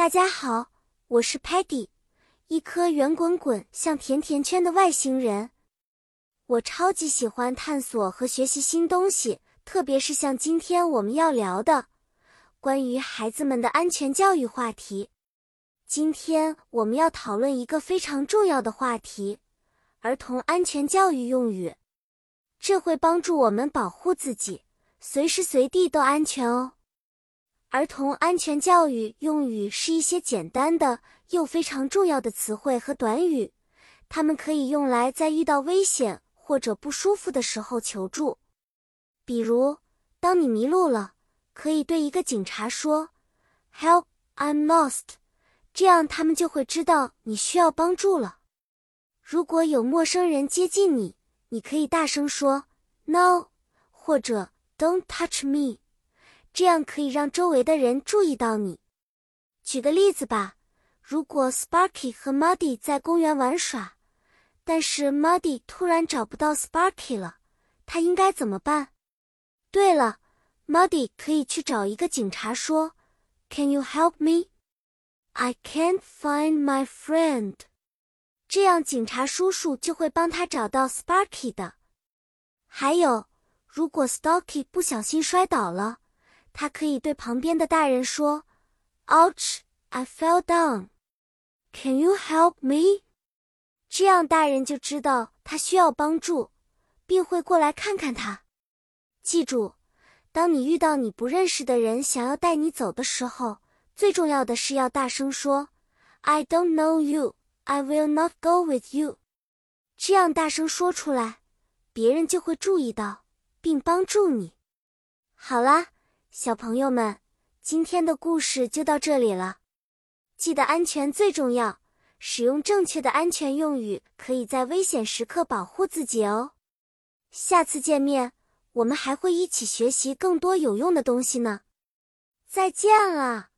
大家好，我是 Patty，一颗圆滚滚像甜甜圈的外星人。我超级喜欢探索和学习新东西，特别是像今天我们要聊的关于孩子们的安全教育话题。今天我们要讨论一个非常重要的话题——儿童安全教育用语。这会帮助我们保护自己，随时随地都安全哦。儿童安全教育用语是一些简单的又非常重要的词汇和短语，它们可以用来在遇到危险或者不舒服的时候求助。比如，当你迷路了，可以对一个警察说 “Help, I'm lost”，这样他们就会知道你需要帮助了。如果有陌生人接近你，你可以大声说 “No” 或者 “Don't touch me”。这样可以让周围的人注意到你。举个例子吧，如果 Sparky 和 Muddy 在公园玩耍，但是 Muddy 突然找不到 Sparky 了，他应该怎么办？对了，Muddy 可以去找一个警察说：“Can you help me? I can't find my friend。”这样警察叔叔就会帮他找到 Sparky 的。还有，如果 Stocky 不小心摔倒了。他可以对旁边的大人说：“Ouch! I fell down. Can you help me?” 这样大人就知道他需要帮助，并会过来看看他。记住，当你遇到你不认识的人想要带你走的时候，最重要的是要大声说：“I don't know you. I will not go with you.” 这样大声说出来，别人就会注意到并帮助你。好啦。小朋友们，今天的故事就到这里了。记得安全最重要，使用正确的安全用语，可以在危险时刻保护自己哦。下次见面，我们还会一起学习更多有用的东西呢。再见了。